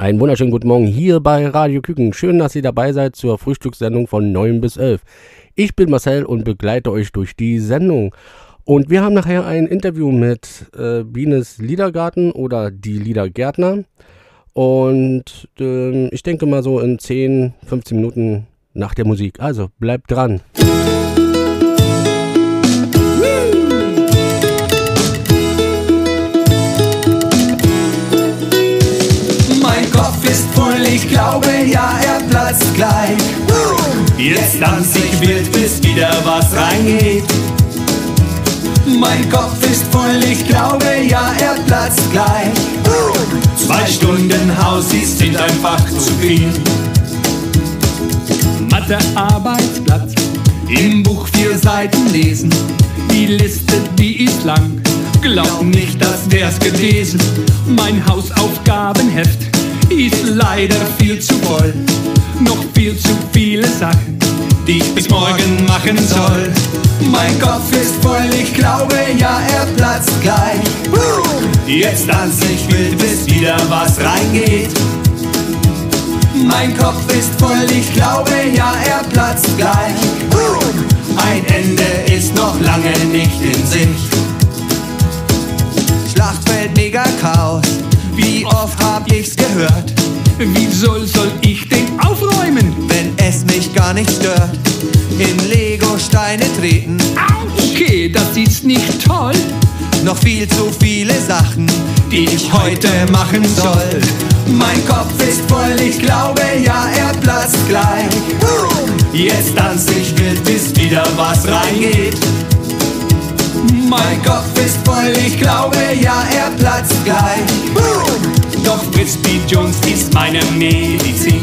Einen wunderschönen guten Morgen hier bei Radio Küken. Schön, dass ihr dabei seid zur Frühstückssendung von 9 bis 11. Ich bin Marcel und begleite euch durch die Sendung. Und wir haben nachher ein Interview mit äh, Bienes Liedergarten oder die Liedergärtner. Und äh, ich denke mal so in 10, 15 Minuten nach der Musik. Also bleibt dran. Ich glaube, ja, er platzt gleich. Jetzt tanz ich wild, bis wieder was reingeht. Mein Kopf ist voll, ich glaube, ja, er platzt gleich. Zwei Stunden Hausis sind einfach zu viel. Mathearbeitsplatz, im Buch vier Seiten lesen. Die Liste, die ist lang, glaub nicht, das wär's gewesen. Mein Hausaufgabenheft ist leider viel zu voll. Noch viel zu viele Sachen, die ich bis morgen machen soll. Mein Kopf ist voll, ich glaube, ja, er platzt gleich. Jetzt tanz ich wild, bis wieder was reingeht. Mein Kopf ist voll, ich glaube, ja, er platzt gleich. Ein Ende ist noch lange nicht in Sicht. Schlachtfeld, mega Chaos wie oft hab ich's gehört? Wieso soll ich den aufräumen, wenn es mich gar nicht stört? In Lego-Steine treten. Okay, das ist nicht toll. Noch viel zu viele Sachen, die ich heute machen soll. Mein Kopf ist voll, ich glaube, ja, er platzt gleich. Jetzt tanz ich wild, bis wieder was reingeht. Mein Kopf ist voll, ich glaube, ja, er platzt gleich. Doch B. Jones ist meine Medizin.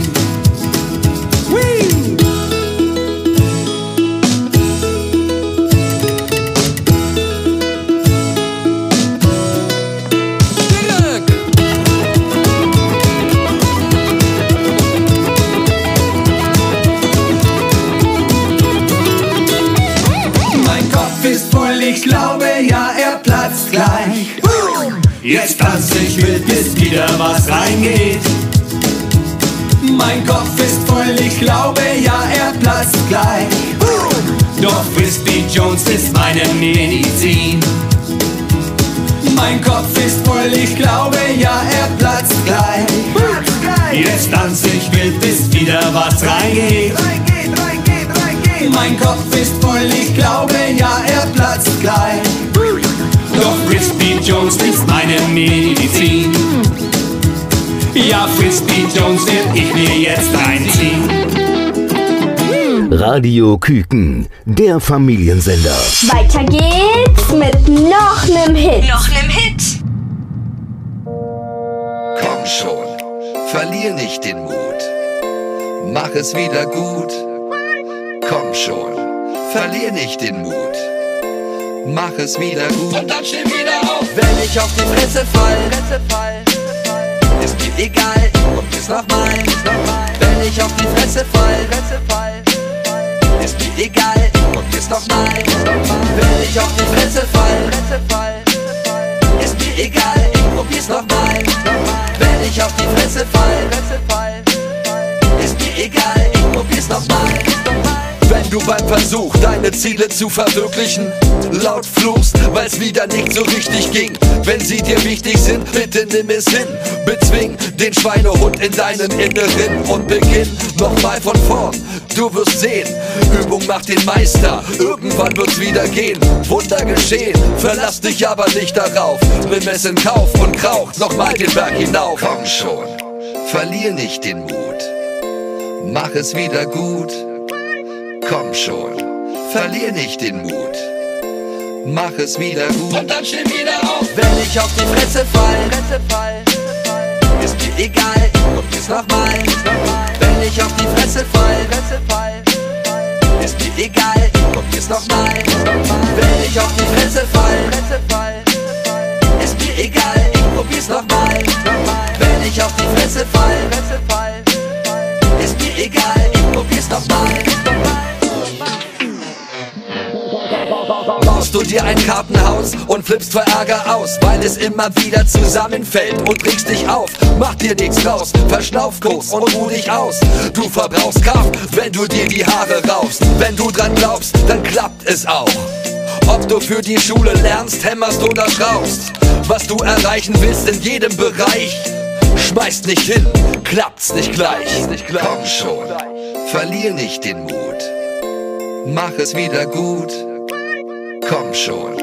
Jetzt tanz ich wild, bis wieder was reingeht. Mein Kopf ist voll, ich glaube, ja, er platzt gleich. Doch Frisbee Jones ist meine Medizin. Mein Kopf ist voll, ich glaube, ja, er platzt gleich. Jetzt tanz ich wild, bis wieder was reingeht. Mein Kopf ist voll, ich glaube, ja, er platzt gleich. Frisbee Jones ist meine Medizin. Ja, Frisbee Jones werd ich mir jetzt reinziehen. Radio Küken, der Familiensender. Weiter geht's mit noch nem Hit. Noch nem Hit. Komm schon, verlier nicht den Mut. Mach es wieder gut. Komm schon, verlier nicht den Mut mach es wieder gut. Und dann steh wieder auf. Wenn ich auf die Fresse fall, ist mir egal, ich probier's nochmal. Wenn ich auf die Fresse fall, ist mir egal, ich probier's nochmal. Wenn ich auf die Fresse fall, ist mir egal, ich probier's nochmal. Wenn ich auf die Fresse fall, ist mir egal, ich probier's nochmal. Wenn du beim Versuch, deine Ziele zu verwirklichen, laut fluchst, weil's wieder nicht so richtig ging. Wenn sie dir wichtig sind, bitte nimm es hin. Bezwing den Schweinehund in deinem Inneren und beginn nochmal von vorn. Du wirst sehen, Übung macht den Meister. Irgendwann wird's wieder gehen, Wunder geschehen. Verlass dich aber nicht darauf. Nimm es in Kauf und krauch nochmal den Berg hinauf. Komm schon, verlier nicht den Mut. Mach es wieder gut Komm schon, verlier nicht den Mut. Mach es wieder gut. Und dann steh wieder auf. Wenn ich auf die Fresse fall, ist mir egal, ich probier's nochmal. Wenn ich auf die Fresse fall, ist mir egal, ich probier's nochmal. Wenn ich auf die Fresse fall, ist mir egal, ich probier's nochmal. Wenn ich auf die Fresse fall, du dir ein Kartenhaus und flippst vor Ärger aus, weil es immer wieder zusammenfällt und regst dich auf. Mach dir nichts raus, verschnauf kurz und ruh dich aus. Du verbrauchst Kraft, wenn du dir die Haare raufst. Wenn du dran glaubst, dann klappt es auch. Ob du für die Schule lernst, hämmerst oder schraubst. Was du erreichen willst in jedem Bereich. Schmeißt nicht hin, klappt's nicht gleich. Komm schon, verlier nicht den Mut. Mach es wieder gut. Komm schon,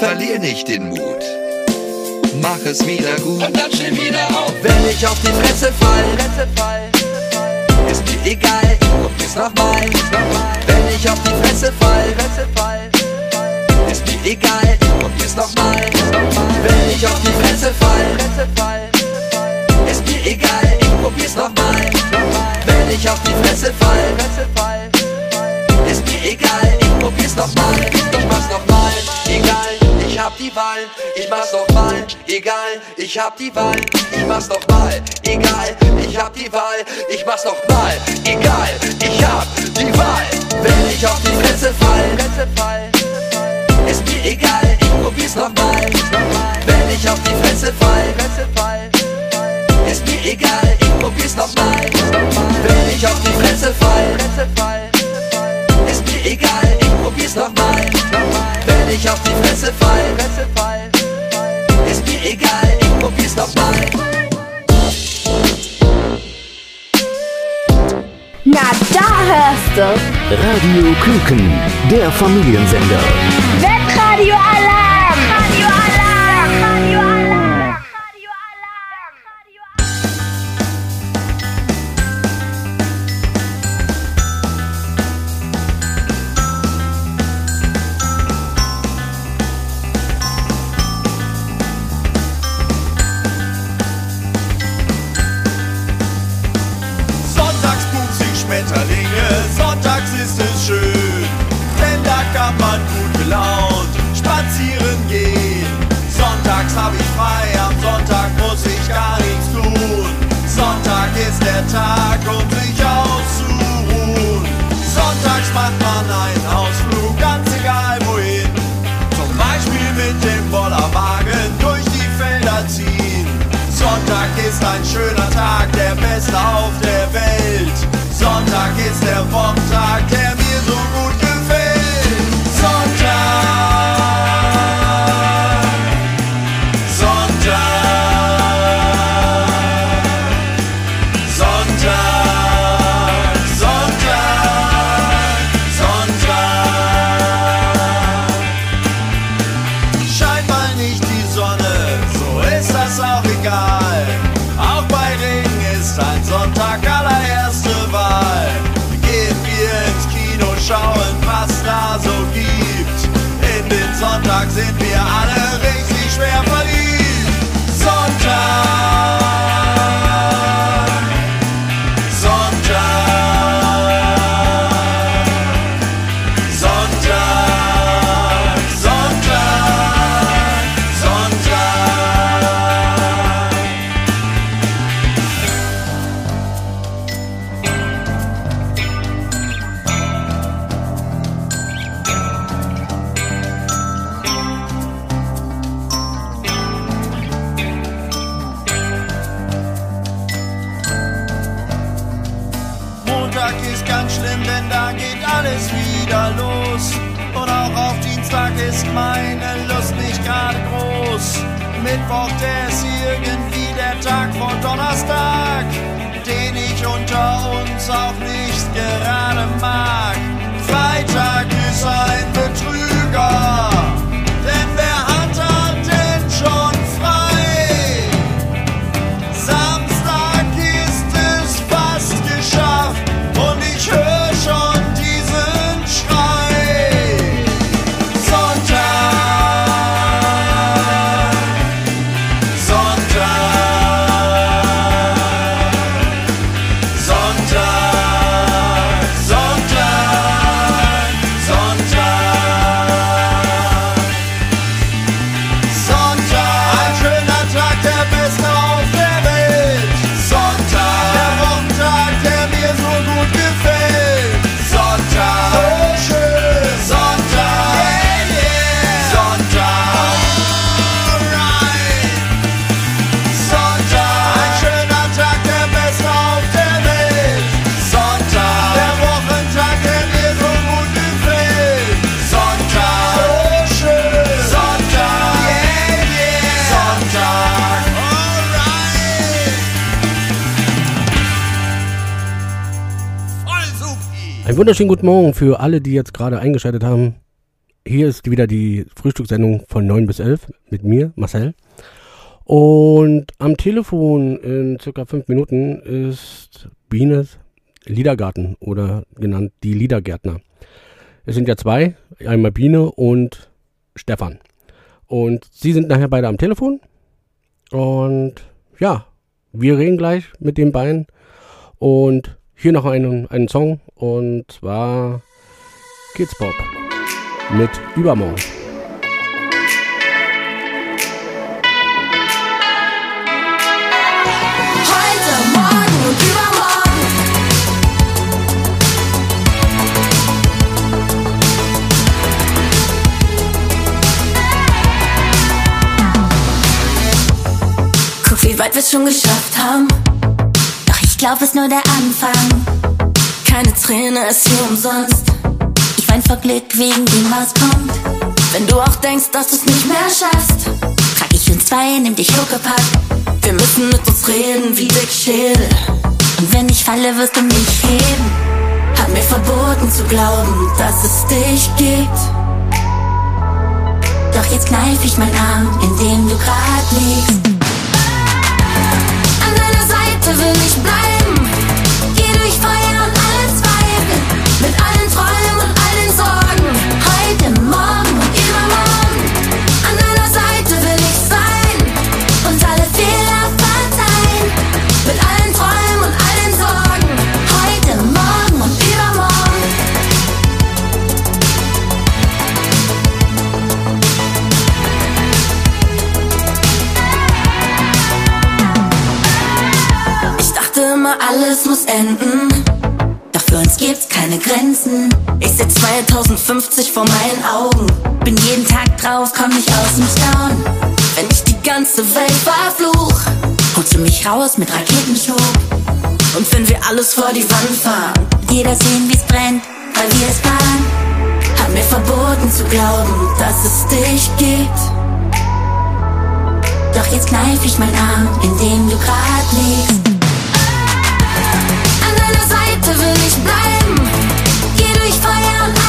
verlier nicht den Mut. Mach es wieder gut. Und dann steh wieder auf. Wenn ich auf die Fresse fall, ist mir egal. Probier's nochmal. Wenn ich auf die Fresse fall, ist mir egal. Probier's nochmal. Wenn ich auf die Fresse fall, ist mir egal. Ich probier's nochmal. Wenn ich auf die Fresse fall, ist mir egal. Ich probier's nochmal. Ich mach's nochmal. Egal. Ich hab die Wahl. Ich mach's nochmal. Egal. Ich hab die Wahl. Ich mach's nochmal. Egal. Ich hab die Wahl. Ich mach's nochmal. Egal. Ich hab die Wahl. Wenn ich auf die Fresse fall, ist mir egal. Ich probier's nochmal. Wenn ich auf die Fresse fall, ist mir egal. Ich probier's nochmal. Wenn ich auf die Fresse fall, Pressefall. Pressefall. Ist mir egal, ich probier's nochmal. Na, da hörst du. Radio Küken, der Familiensender. Webradio 1. ein schöner Tag, der beste auf der Welt. Sonntag ist der Wochentag, wunderschönen guten Morgen für alle, die jetzt gerade eingeschaltet haben. Hier ist wieder die Frühstückssendung von 9 bis 11 mit mir, Marcel. Und am Telefon in circa 5 Minuten ist Bienes Liedergarten oder genannt die Liedergärtner. Es sind ja zwei, einmal Biene und Stefan. Und sie sind nachher beide am Telefon. Und ja, wir reden gleich mit den beiden. Und hier noch einen, einen Song. Und zwar Kids Pop mit Übermorgen. Wie weit wir schon geschafft haben. Glaub, es nur der Anfang. Keine Träne ist hier umsonst. Ich wein vor Glück wegen dem, was kommt. Wenn du auch denkst, dass du's nicht mehr schaffst, trag ich uns zwei, nimm dich Huckepack. Wir müssen mit uns reden wie Dick Schädel. Und wenn ich falle, wirst du mich heben. Hat mir verboten zu glauben, dass es dich gibt. Doch jetzt kneif ich meinen Arm, in dem du grad liegst. An deiner Seite will ich bleiben. Mit allen Träumen und allen Sorgen. Heute, morgen und übermorgen. An deiner Seite will ich sein. Und alle Fehler verzeihen. Mit allen Träumen und allen Sorgen. Heute, morgen und übermorgen. Ich dachte immer, alles muss enden. Uns gibt's keine Grenzen. Ich seh 2050 vor meinen Augen. Bin jeden Tag drauf, komm nicht aus dem Staunen. Wenn ich die ganze Welt verfluch, holst du mich raus mit Raketenschub. Und wenn wir alles vor die Wand fahren, jeder sehen, wie's brennt, weil wir es planen. Hat mir verboten zu glauben, dass es dich gibt. Doch jetzt kneif ich meinen Arm, in dem du grad liegst. An deiner Seite will ich bleiben. Geh durch Feuer und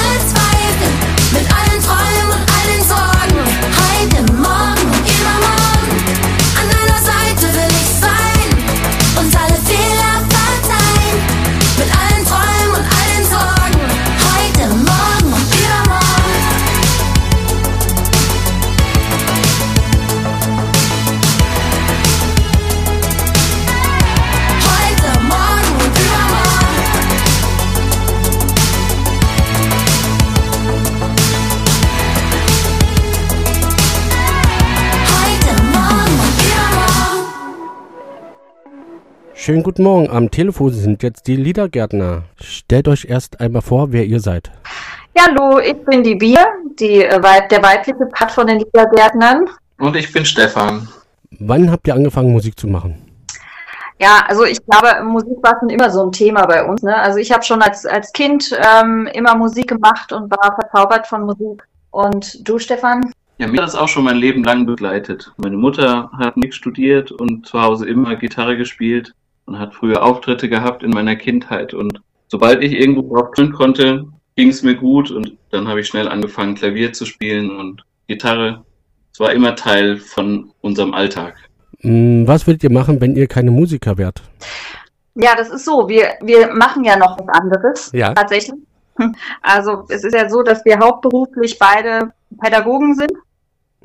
Schönen guten Morgen. Am Telefon sind jetzt die Liedergärtner. Stellt euch erst einmal vor, wer ihr seid. Ja, hallo, ich bin die Bier, die, äh, der weibliche Part von den Liedergärtnern. Und ich bin Stefan. Wann habt ihr angefangen, Musik zu machen? Ja, also ich glaube, Musik war schon immer so ein Thema bei uns. Ne? Also ich habe schon als, als Kind ähm, immer Musik gemacht und war verzaubert von Musik. Und du, Stefan? Ja, mir hat das auch schon mein Leben lang begleitet. Meine Mutter hat nichts studiert und zu Hause immer Gitarre gespielt und hat früher Auftritte gehabt in meiner Kindheit. Und sobald ich irgendwo drauf können konnte, ging es mir gut und dann habe ich schnell angefangen, Klavier zu spielen und Gitarre. Es war immer Teil von unserem Alltag. Hm, Was würdet ihr machen, wenn ihr keine Musiker wärt? Ja, das ist so. Wir, wir machen ja noch was anderes. Ja. Tatsächlich. Also es ist ja so, dass wir hauptberuflich beide Pädagogen sind.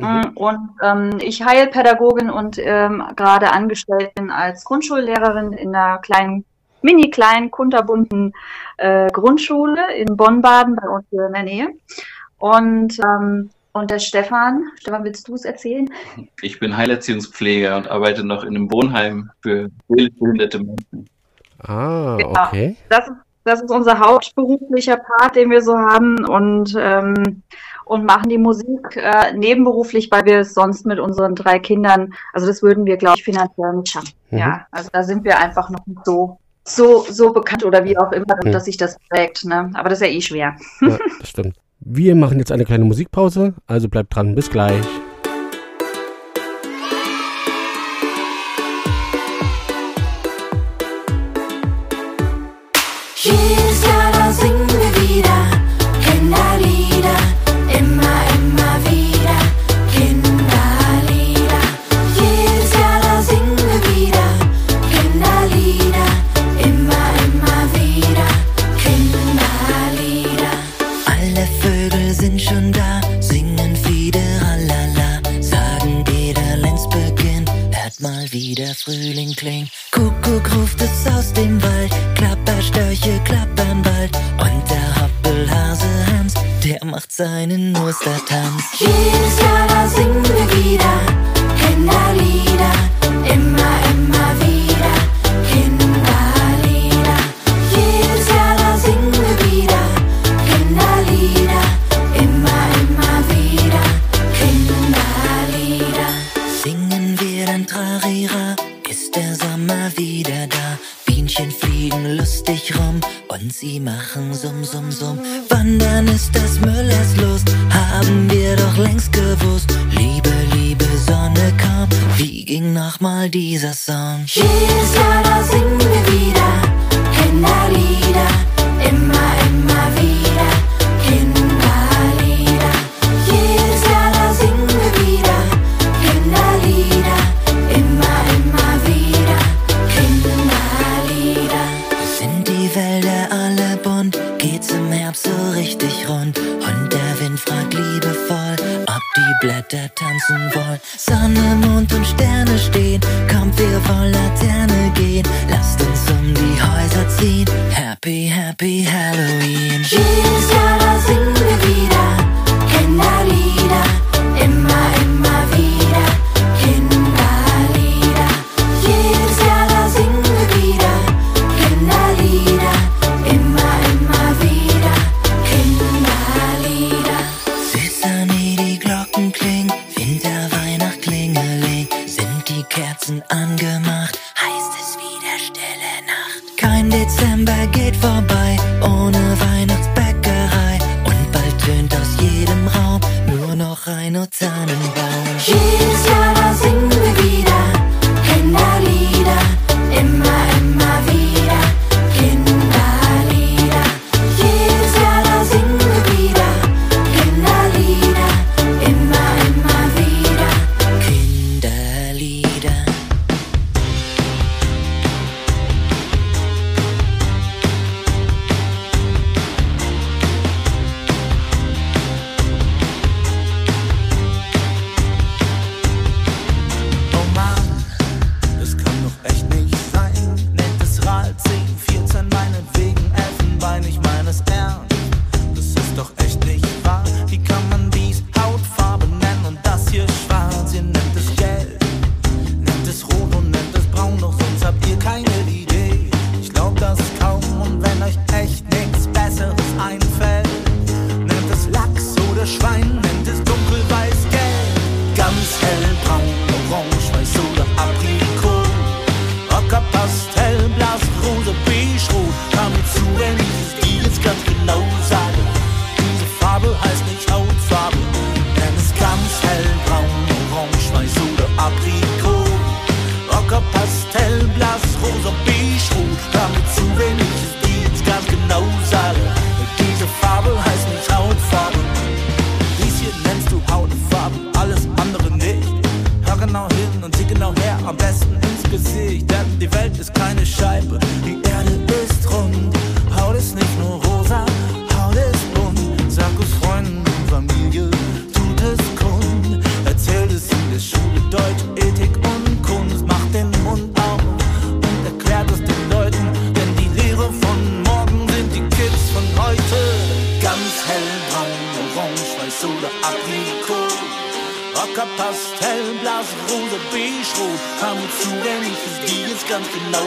Mhm. Und ähm, ich Heilpädagogin und ähm, gerade angestellt bin als Grundschullehrerin in einer kleinen, mini kleinen, kunterbunten äh, Grundschule in Bonn-Baden bei uns hier in der Nähe. Und, ähm, und der Stefan, Stefan, willst du es erzählen? Ich bin Heilerziehungspfleger und arbeite noch in einem Wohnheim für behinderte Menschen. Ah, Genau. okay. Das, ist- das ist unser hauptberuflicher Part, den wir so haben und, ähm, und machen die Musik äh, nebenberuflich, weil wir es sonst mit unseren drei Kindern, also das würden wir, glaube ich, finanziell nicht schaffen. Mhm. Ja, also da sind wir einfach noch nicht so, so, so bekannt oder wie auch immer, Mhm. dass sich das prägt. Ne? Aber das ist ja eh schwer. Ja, das stimmt. Wir machen jetzt eine kleine Musikpause, also bleibt dran, bis gleich. Jedes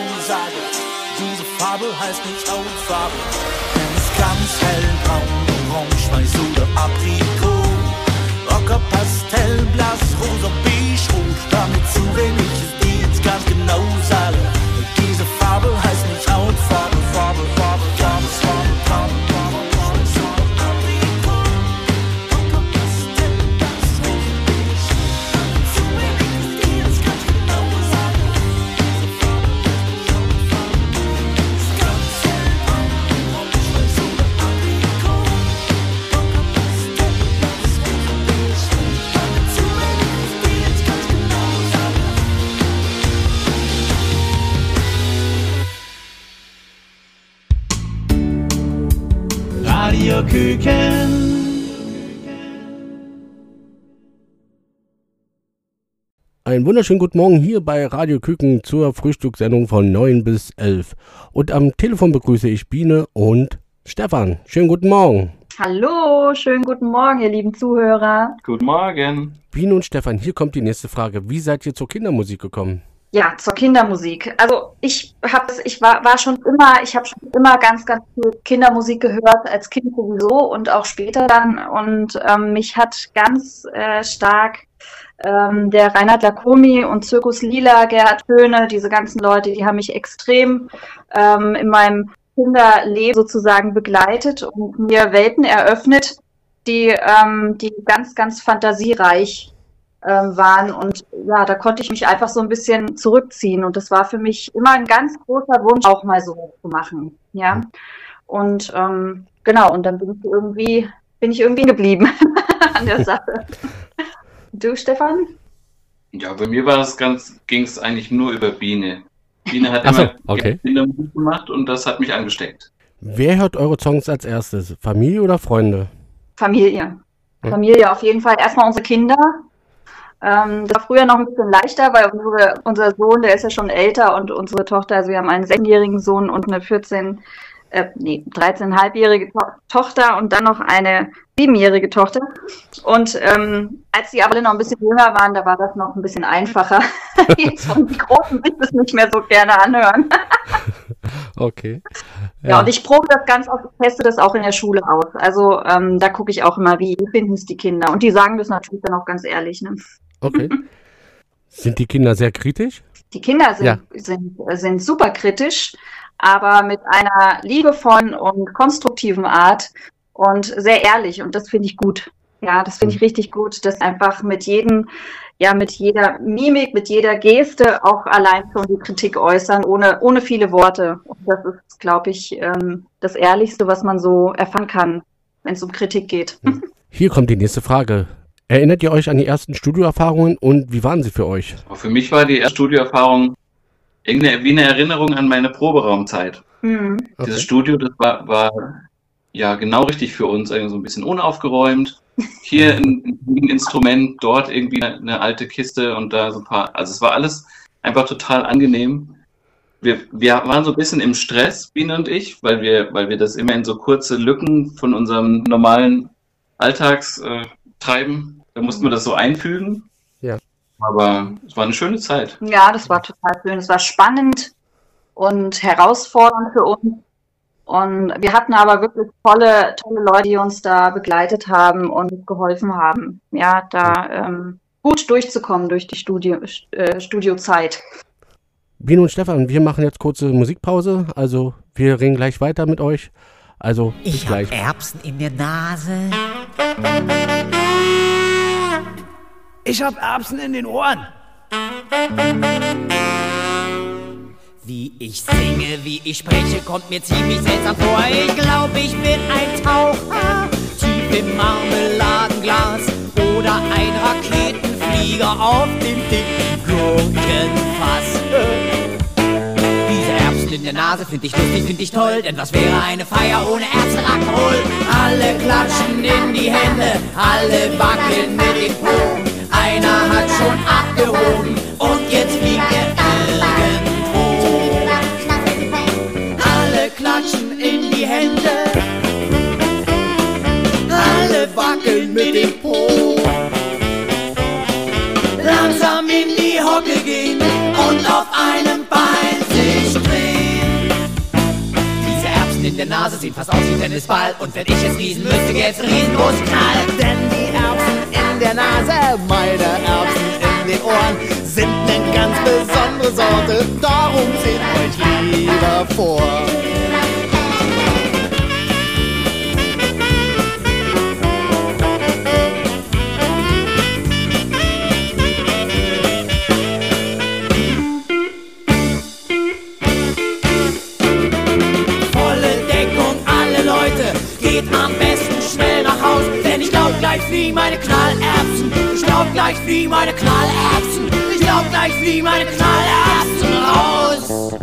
die diese Farbe heißt nicht Augenfarbe. Denn es ganz hell, braun, orange, weiß oder Aprikot. Ocker, Pastell, blass, rosa, beige, rot. Damit zu wenig ist die jetzt ganz genau sagen. Einen wunderschönen guten Morgen hier bei Radio Küken zur Frühstückssendung von 9 bis 11. Und am Telefon begrüße ich Biene und Stefan. Schönen guten Morgen. Hallo, schönen guten Morgen, ihr lieben Zuhörer. Guten Morgen. Biene und Stefan, hier kommt die nächste Frage. Wie seid ihr zur Kindermusik gekommen? Ja, zur Kindermusik. Also ich habe ich war, war schon immer, ich habe schon immer ganz, ganz viel Kindermusik gehört, als Kind sowieso und auch später dann. Und ähm, mich hat ganz äh, stark ähm, der Reinhard Lacomi und Zirkus Lila, Gerhard Höhne, diese ganzen Leute, die haben mich extrem ähm, in meinem Kinderleben sozusagen begleitet und mir Welten eröffnet, die, ähm, die ganz, ganz fantasiereich ähm, waren. Und ja, da konnte ich mich einfach so ein bisschen zurückziehen. Und das war für mich immer ein ganz großer Wunsch, auch mal so zu machen. Ja. Und ähm, genau, und dann bin ich irgendwie, bin ich irgendwie geblieben an der Sache. Du, Stefan? Ja, bei mir war es ganz, ging es eigentlich nur über Biene. Biene hat Ach so, immer okay. Kindermusik gemacht und das hat mich angesteckt. Wer hört eure Songs als erstes? Familie oder Freunde? Familie. Hm. Familie auf jeden Fall. Erstmal unsere Kinder. Ähm, das war früher noch ein bisschen leichter, weil unsere, unser Sohn, der ist ja schon älter und unsere Tochter, also wir haben einen sechsjährigen Sohn und eine 14, äh, nee, 13,5-jährige to Tochter und dann noch eine siebenjährige Tochter. Und ähm, als die aber noch ein bisschen jünger waren, da war das noch ein bisschen einfacher. Jetzt wollen die Großen sich das nicht mehr so gerne anhören. Okay. Ja, und ich probe das ganz oft, teste das auch in der Schule aus. Also ähm, da gucke ich auch immer, wie finden es die Kinder. Und die sagen das natürlich dann auch ganz ehrlich. Ne? Okay. Sind die Kinder sehr kritisch? Die Kinder sind, Ja. sind, sind super kritisch, aber mit einer liebevollen und konstruktiven Art und sehr ehrlich. Und das finde ich gut. Ja, das finde ich richtig gut, dass einfach mit jedem, ja, mit jeder Mimik, mit jeder Geste auch allein schon die Kritik äußern, ohne, ohne viele Worte. Und das ist, glaube ich, ähm, das Ehrlichste, was man so erfahren kann, wenn es um Kritik geht. Hier kommt die nächste Frage. Erinnert ihr euch an die ersten Studioerfahrungen und wie waren sie für euch? Für mich war die erste Studioerfahrung irgendeine, wie eine Erinnerung an meine Proberaumzeit. Hm. Dieses Studio, das war, war ja genau richtig für uns, so ein bisschen unaufgeräumt. Hier ein, ein Instrument, dort irgendwie eine, alte Kiste und da so ein paar. Also es war alles einfach total angenehm. Wir, wir waren so ein bisschen im Stress, Biene und ich, weil wir, weil wir das immer in so kurze Lücken von unserem normalen Alltagstreiben, äh, treiben. Da mussten wir das so einfügen. Ja. Aber es war eine schöne Zeit. Ja, das war total schön. Es war spannend und herausfordernd für uns. Und wir hatten aber wirklich tolle, tolle Leute, die uns da begleitet haben und geholfen haben, ja, da ähm, gut durchzukommen durch die Studio, äh, Studiozeit. Biene und Stefan, wir machen jetzt kurze Musikpause. Also wir reden gleich weiter mit euch. Also bis Ich gleich. hab Erbsen in der Nase. Ich hab Erbsen in den Ohren. Wie ich singe, wie ich spreche, kommt mir ziemlich seltsam vor. Ich glaube, ich bin ein Taucher, tief im Marmeladenglas oder ein Raketenflieger auf dem dicken Gurkenfass. Diese Erbsen in der Nase find ich lustig, find ich toll, denn was wäre eine Feier ohne Rock'n'Roll? Alle klatschen in die Hände, alle wackeln mit dem Po. Einer hat schon abgehoben und jetzt fliegt er irgendwo. Alle klatschen in die Hände, alle wackeln mit dem Po. Langsam in die Hocke gehen und auf einem Bein sich drehen. Diese Erbsen in der Nase sehen fast aus wie Tennisball Und wenn ich es riesen müsste, gäb's einen riesengroßen Knall Denn die Erbsen der Nase, meine Erbsen in den Ohren, sind eine ganz besondere Sorte. Darum seht euch lieber vor. Gleich fliegen meine Knallerbsen. Ich glaub gleich fliegen meine Knallerbsen. Ich glaub gleich fliegen meine Knallerbsen raus.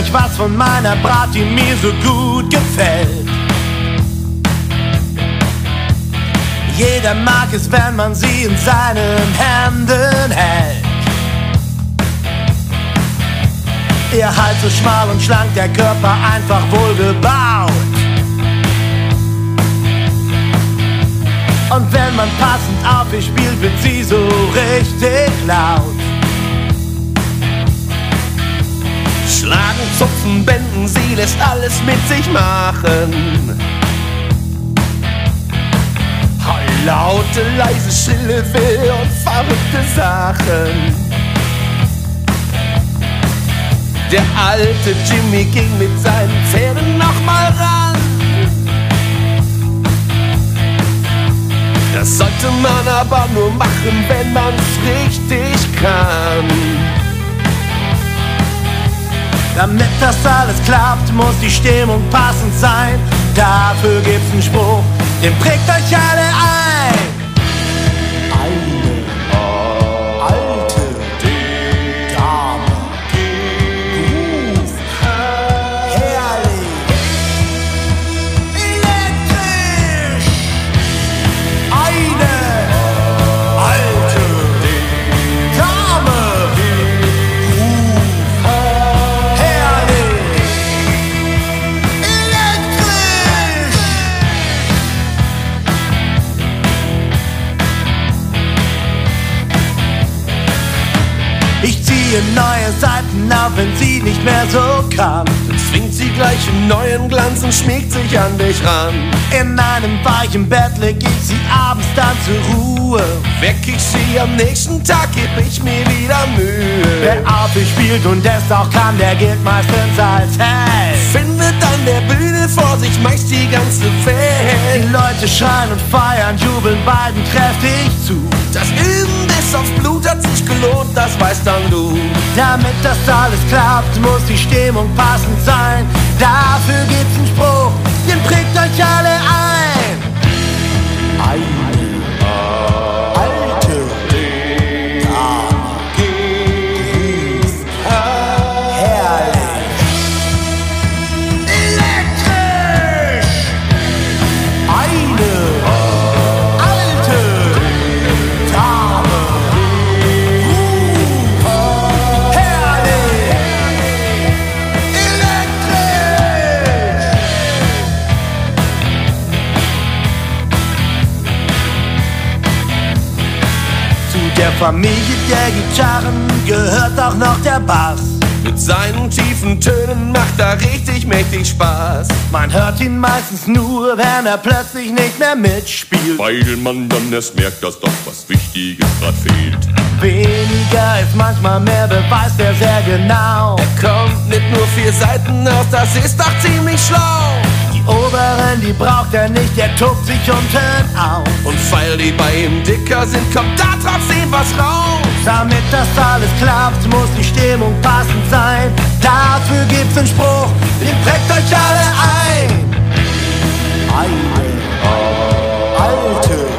Euch was von meiner Brat, die mir so gut gefällt. Jeder mag es, wenn man sie in seinen Händen hält. Ihr Hals so schmal und schlank, der Körper einfach wohlgebaut. Und wenn man passend auf ihr spielt, wird sie so richtig laut. Schlagen, zupfen, benden, sie lässt alles mit sich machen. Laute, leise, schrille, will und verrückte Sachen. Der alte Jimmy ging mit seinen Pferden nochmal ran. Das sollte man aber nur machen, wenn man's richtig kann. Damit das alles klappt, muss die Stimmung passend sein. Dafür gibt's einen Spruch, den prägt euch alle ein. Kann. Dann zwingt sie gleich in neuen Glanz und schmiegt sich an dich ran. In einem weichen Bett leg ich sie abends dann zur Ruhe. Weck ich sie am nächsten Tag, geb ich mir wieder Mühe. Wer auf ihr spielt und es auch kann, der gilt meistens als Held. Findet an der Bühne vor sich meist die ganze Welt. Die Leute schreien und feiern, jubeln beiden kräftig zu. Das Üben bis aufs Blut hat sich gelohnt, das weißt dann du. Damit das alles klappt, muss die Stimmung passend sein. Dafür gibt's einen Spruch, den prägt euch alle ein. Familie der Gitarren gehört auch noch der Bass. Mit seinen tiefen Tönen macht er richtig mächtig Spaß. Man hört ihn meistens nur, wenn er plötzlich nicht mehr mitspielt. Weil man dann erst merkt, dass doch was Wichtiges grad fehlt. Weniger ist manchmal mehr, beweist er sehr genau. Er kommt nicht nur vier Seiten aus, das ist doch ziemlich schlau. Die oberen, die braucht er nicht, er tobt sich unten auf. Und weil die bei ihm dicker sind, kommt da trotzdem was raus. Damit das alles klappt, muss die Stimmung passend sein. Dafür gibt's einen Spruch, den prägt euch alle ein. Eine alte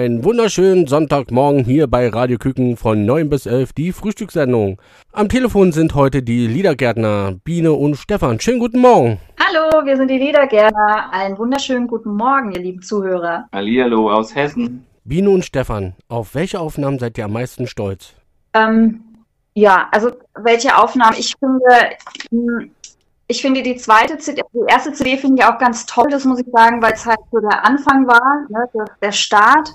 Einen wunderschönen Sonntagmorgen hier bei Radio Küken von 9 bis 11, die Frühstückssendung. Am Telefon sind heute die Liedergärtner Biene und Stefan. Schönen guten Morgen. Hallo, wir sind die Liedergärtner. Einen wunderschönen guten Morgen, ihr lieben Zuhörer. Hallihallo aus Hessen. Biene und Stefan, auf welche Aufnahmen seid ihr am meisten stolz? Ähm, ja, also welche Aufnahmen? Ich finde, mh, ich finde die zweite CD, die erste CD finde ich auch ganz toll, das muss ich sagen, weil es halt so der Anfang war, ne, der Start.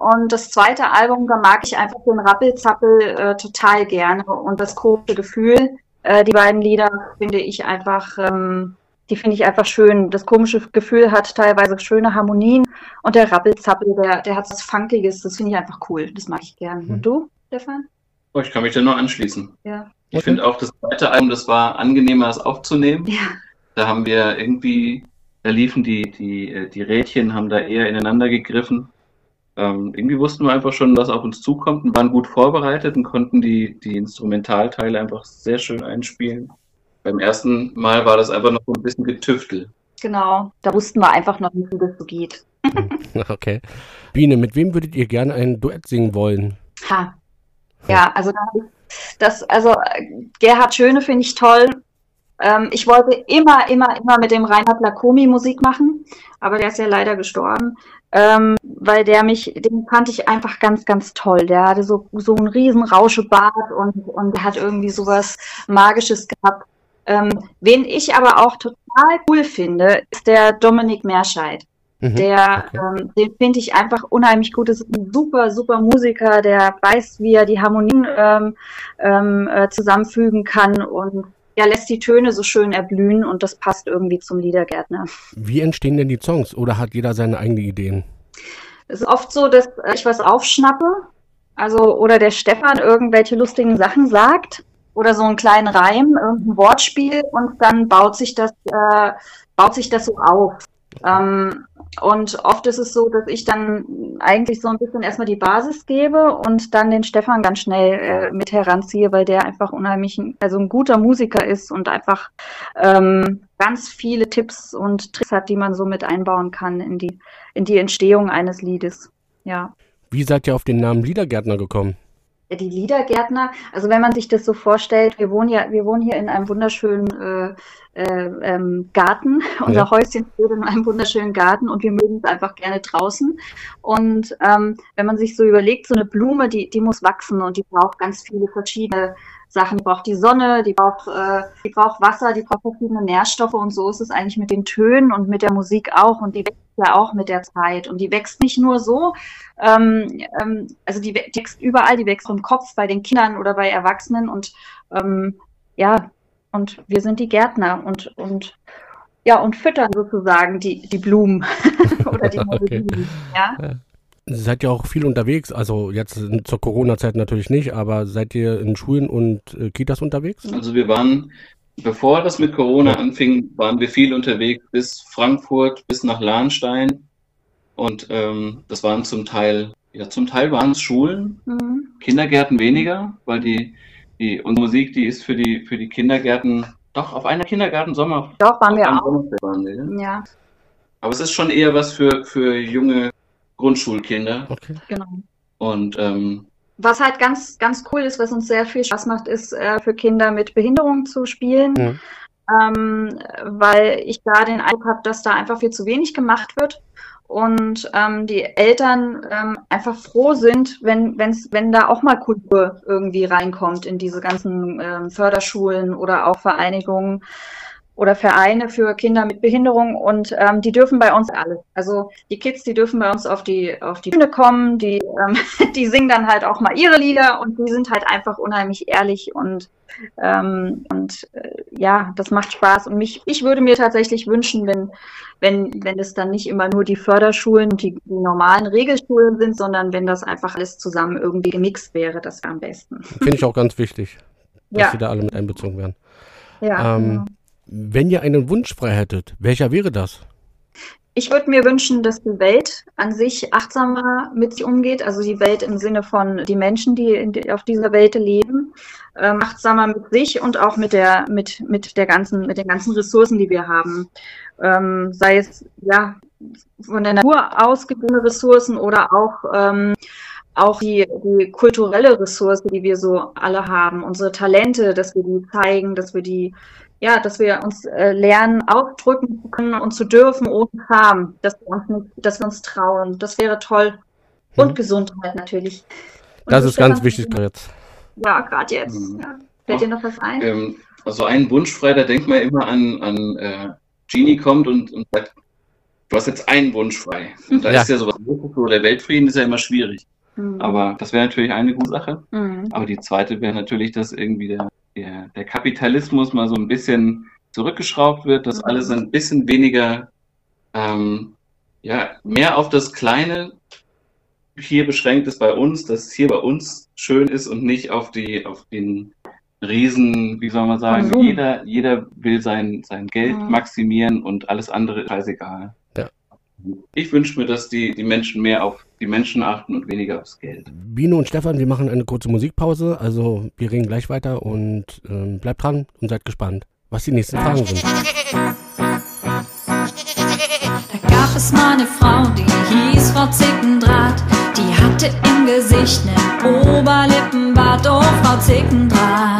Und das zweite Album, da mag ich einfach den Rappelzappel äh, total gerne und das komische Gefühl. Äh, die beiden Lieder finde ich einfach, ähm, die finde ich einfach schön. Das komische Gefühl hat teilweise schöne Harmonien und der Rappelzappel, der, der hat was Funkiges, das finde ich einfach cool. Das mag ich gern. Und du, Stefan? Oh, ich kann mich da nur anschließen. Ja. Ich finde auch das zweite Album, das war angenehmer, das aufzunehmen. Ja. Da haben wir irgendwie, da liefen die, die, äh, die Rädchen, haben da eher ineinander gegriffen. Ähm, irgendwie wussten wir einfach schon, was auf uns zukommt und waren gut vorbereitet und konnten die, die Instrumentalteile einfach sehr schön einspielen. Beim ersten Mal war das einfach noch so ein bisschen getüftelt. Genau, da wussten wir einfach noch nicht, wie das so geht. Okay. Biene, mit wem würdet ihr gerne ein Duett singen wollen? Ha. Ja, also da das, also äh, Gerhard Schöne finde ich toll. Ähm, ich wollte immer, immer, immer mit dem Reinhard Lacomi Musik machen, aber der ist ja leider gestorben, ähm, weil der mich, den fand ich einfach ganz, ganz toll. Der hatte so, so einen riesen Rauschebart und, und hat irgendwie sowas Magisches gehabt. Ähm, wen ich aber auch total cool finde, ist der Dominik Merscheid. Mhm, Der, ähm, den finde ich einfach unheimlich gut. Das ist ein super, super Musiker, der weiß, wie er die Harmonien ähm, ähm, äh, zusammenfügen kann und ja, lässt die Töne so schön erblühen und das passt irgendwie zum Liedergärtner. Wie entstehen denn die Songs? Oder hat jeder seine eigenen Ideen? Es ist oft so, dass ich was aufschnappe, also oder der Stefan irgendwelche lustigen Sachen sagt oder so einen kleinen Reim, irgendein Wortspiel und dann baut sich das, äh, baut sich das so auf. Ähm, und oft ist es so, dass ich dann eigentlich so ein bisschen erstmal die Basis gebe und dann den Stefan ganz schnell äh, mit heranziehe, weil der einfach unheimlich, ein- also ein guter Musiker ist und einfach ähm, ganz viele Tipps und Tricks hat, die man so mit einbauen kann in die, in die Entstehung eines Liedes. Ja. Wie seid ihr auf den Namen Liedergärtner gekommen? Die Liedergärtner, also wenn man sich das so vorstellt, wir wohnen ja, wir wohnen hier in einem wunderschönen äh, ähm, Garten. Unser Ja. Häuschen steht in einem wunderschönen Garten und wir mögen es einfach gerne draußen. Und ähm, wenn man sich so überlegt, so eine Blume, die, die muss wachsen und die braucht ganz viele verschiedene Sachen. Die braucht die Sonne, die braucht, äh, die braucht Wasser, die braucht verschiedene Nährstoffe und so ist es eigentlich mit den Tönen und mit der Musik auch und die wächst ja auch mit der Zeit und die wächst nicht nur so, ähm, ähm, also die wächst überall, die wächst im Kopf bei den Kindern oder bei Erwachsenen und ähm, ja, und wir sind die Gärtner und, und ja, und füttern sozusagen die, die Blumen oder die Okay. Blumen, ja. Seid ihr auch viel unterwegs? Also jetzt zur Corona-Zeit natürlich nicht, aber seid ihr in Schulen und äh, Kitas unterwegs? Also wir waren, bevor das mit Corona anfing, waren wir viel unterwegs bis Frankfurt, bis nach Lahnstein. Und ähm, das waren zum Teil, ja, zum Teil waren es Schulen, Mhm. Kindergärten weniger, weil die, die unsere Musik, die ist für die, für die Kindergärten, doch, auf einer Kindergarten-Sommer. Doch, waren wir auch. Waren wir, ja. Ja, Aber es ist schon eher was für, für junge Grundschulkinder. Okay. genau. Und ähm, Was halt ganz, ganz cool ist, was uns sehr viel Spaß macht, ist äh, für Kinder mit Behinderung zu spielen. Mhm. ähm, weil ich da den Eindruck habe, dass da einfach viel zu wenig gemacht wird und ähm, die Eltern ähm, einfach froh sind, wenn, wenn's, wenn da auch mal Kultur irgendwie reinkommt in diese ganzen ähm, Förderschulen oder auch Vereinigungen oder Vereine für Kinder mit Behinderung und ähm, die dürfen bei uns alle. Also die Kids, die dürfen bei uns auf die auf die Bühne kommen, die ähm, die singen dann halt auch mal ihre Lieder und die sind halt einfach unheimlich ehrlich und ähm, und äh, ja, das macht Spaß und mich ich würde mir tatsächlich wünschen, wenn wenn wenn es dann nicht immer nur die Förderschulen und die, die normalen Regelschulen sind, sondern wenn das einfach alles zusammen irgendwie gemixt wäre, das wäre am besten. Finde ich auch ganz wichtig, dass Ja. die da alle mit einbezogen werden. Ja, ähm, genau. Wenn ihr einen Wunsch frei hättet, welcher wäre das? Ich würde mir wünschen, dass die Welt an sich achtsamer mit sich umgeht, also die Welt im Sinne von die Menschen, die, in, die auf dieser Welt leben, ähm, achtsamer mit sich und auch mit der mit mit der ganzen mit den ganzen Ressourcen, die wir haben, ähm, sei es ja von der Natur ausgegebene Ressourcen oder auch ähm, auch die, die kulturelle Ressource, die wir so alle haben, unsere Talente, dass wir die zeigen, dass wir die ja, dass wir uns äh, lernen, ausdrücken zu können und zu dürfen ohne Scham, dass wir uns nicht, dass wir uns trauen. Das wäre toll. Und Gesundheit natürlich. Und Das ist ganz wichtig jetzt. Ja, gerade jetzt. Ja. Fällt dir noch was ein? ähm, also ein Wunsch frei, da denkt man immer an, an äh, Genie kommt und, und sagt, du hast jetzt einen Wunsch frei. Und da Ja. ist ja sowas, so der Weltfrieden ist ja immer schwierig. Mhm. Aber das wäre natürlich eine gute Sache. Mhm. Aber die zweite wäre natürlich, dass irgendwie der, der, der Kapitalismus mal so ein bisschen zurückgeschraubt wird, dass alles ein bisschen weniger, ähm, ja, mehr auf das Kleine hier beschränkt ist bei uns, dass es hier bei uns schön ist und nicht auf die, auf den Riesen, wie soll man sagen, Konsum. jeder, jeder will sein, sein Geld Mhm. maximieren und alles andere ist scheißegal. Ich wünsche mir, dass die, die Menschen mehr auf die Menschen achten und weniger aufs Geld. Bino und Stefan, wir machen eine kurze Musikpause. Also wir reden gleich weiter und ähm, bleibt dran und seid gespannt, was die nächsten Fragen sind. Da gab es mal eine Frau, die hieß Frau Zickendraht. Die hatte im Gesicht nen Oberlippenbart, oh Frau Zickendraht.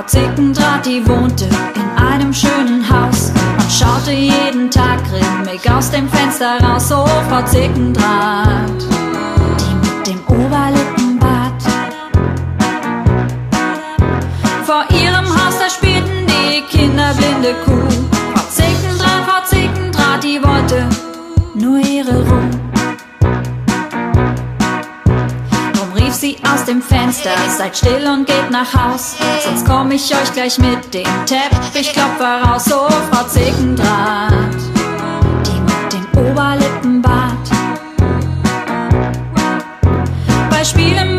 Frau Zickendraht, die wohnte in einem schönen Haus und schaute jeden Tag grimmig aus dem Fenster raus. Oh, Frau Zickendraht, die mit dem Oberlippenbart. Vor ihrem Haus, da spielten die Kinder blinde Kuh. Frau Zickendraht, Frau Zickendraht, die wollte nur ihre Ruhe. Sie aus dem Fenster, seid still und geht nach Haus, sonst komm ich euch gleich mit dem Teppichklopfer raus. Oh, Frau Zickendraht, die mit dem Oberlippenbart. Bei Spielen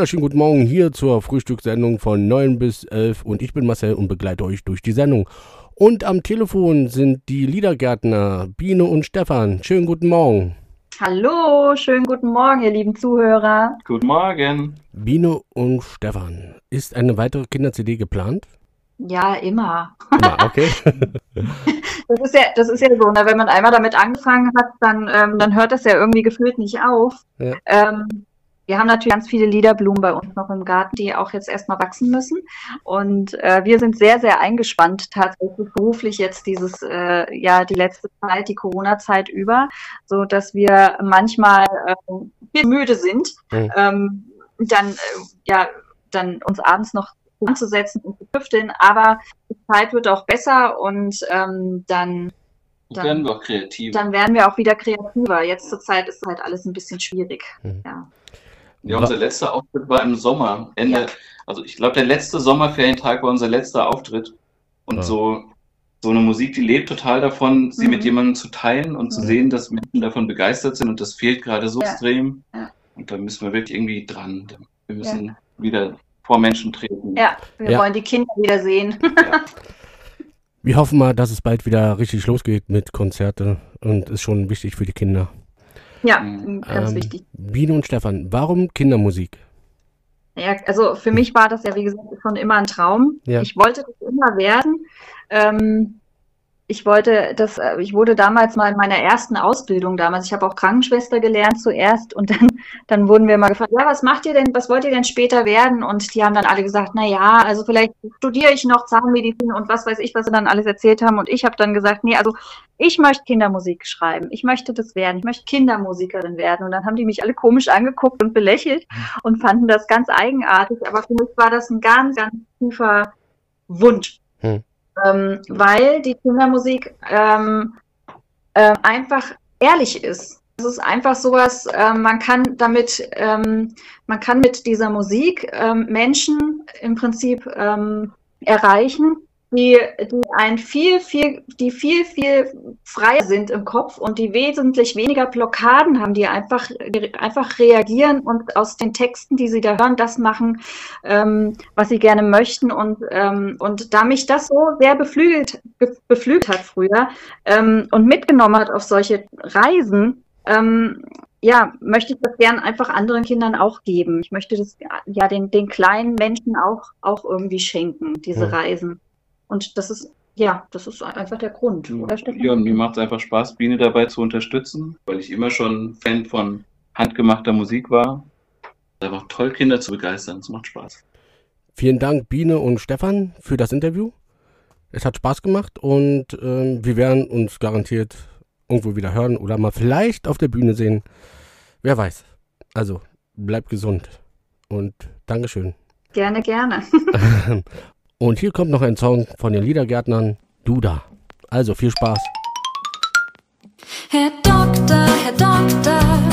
wunderschönen guten Morgen hier zur Frühstückssendung von 9 bis 11 und ich bin Marcel und begleite euch durch die Sendung. Und am Telefon sind die Liedergärtner Biene und Stefan. Schönen guten Morgen. Hallo, schönen guten Morgen, ihr lieben Zuhörer. Guten Morgen. Biene und Stefan. Ist eine weitere Kinder-CD geplant? Ja, immer. Ja, okay. Das ist ja, das ist ja so, ne? wenn man einmal damit angefangen hat, dann, ähm, dann hört das ja irgendwie gefühlt nicht auf. Ja. Ähm, wir haben natürlich ganz viele Liederblumen bei uns noch im Garten, die auch jetzt erstmal wachsen müssen. Und äh, wir sind sehr, sehr eingespannt tatsächlich beruflich jetzt dieses, äh, ja, die letzte Zeit, die Corona-Zeit über, so dass wir manchmal viel müde sind, Mhm. ähm, dann, äh, ja, dann uns abends noch anzusetzen und zu tüfteln. Aber die Zeit wird auch besser und ähm, dann Dann werden wir auch kreativ. dann werden wir auch wieder kreativer. Jetzt zur Zeit ist halt alles ein bisschen schwierig. Mhm. Ja. Ja, unser letzter Auftritt war im Sommer. Ende, also ich glaube, der letzte Sommerferientag war unser letzter Auftritt. Und Ja. so, so eine Musik, die lebt total davon, sie Mhm. mit jemandem zu teilen und zu Mhm. sehen, dass Menschen davon begeistert sind. Und das fehlt gerade so Ja. extrem. Ja. Und da müssen wir wirklich irgendwie dran. Wir müssen wieder vor Menschen treten. Ja, wir Ja. wollen die Kinder wiedersehen. Wir hoffen mal, dass es bald wieder richtig losgeht mit Konzerte und ist schon wichtig für die Kinder. Ja, ganz Ähm, wichtig. Biene und Stefan, warum Kindermusik? Ja, also für mich war das ja, wie gesagt, schon immer ein Traum. Ja. Ich wollte das immer werden. Ähm, ich wollte das, äh, ich wurde damals mal in meiner ersten Ausbildung damals, ich habe auch Krankenschwester gelernt zuerst und dann, dann wurden wir mal gefragt, ja, was macht ihr denn, was wollt ihr denn später werden? Und die haben dann alle gesagt, na ja, also vielleicht studiere ich noch Zahnmedizin und was weiß ich, was sie dann alles erzählt haben. Und ich habe dann gesagt, nee, also ich möchte Kindermusik schreiben. Ich möchte das werden. Ich möchte Kindermusikerin werden. Und dann haben die mich alle komisch angeguckt und belächelt und fanden das ganz eigenartig. Aber für mich war das ein ganz, ganz tiefer Wunsch. Hm. Ähm, weil die Kindermusik ähm, äh, einfach ehrlich ist. Es ist einfach sowas, ähm, man kann damit, ähm, man kann mit dieser Musik ähm, Menschen im Prinzip ähm, erreichen, die, die ein viel, viel, die viel, viel freier sind im Kopf und die wesentlich weniger Blockaden haben, die einfach, die einfach reagieren und aus den Texten, die sie da hören, das machen, ähm, was sie gerne möchten. Und, ähm, und da mich das so sehr beflügelt, be beflügelt hat früher ähm, und mitgenommen hat auf solche Reisen, ähm, ja, möchte ich das gern einfach anderen Kindern auch geben. Ich möchte das ja den, den kleinen Menschen auch, auch irgendwie schenken, diese Ja. Reisen. Und das ist, ja, das ist einfach der Grund, oder Stefan? Ja, und mir macht es einfach Spaß, Biene dabei zu unterstützen, weil ich immer schon Fan von handgemachter Musik war. Es ist einfach toll, Kinder zu begeistern. Es macht Spaß. Vielen Dank, Biene und Stefan, für das Interview. Es hat Spaß gemacht und ähm, wir werden uns garantiert irgendwo wieder hören oder mal vielleicht auf der Bühne sehen. Wer weiß. Also, bleibt gesund und Dankeschön. Gerne, gerne. Und hier kommt noch ein Song von den Liedergärtnern Duda. Also viel Spaß. Herr Doktor, Herr Doktor.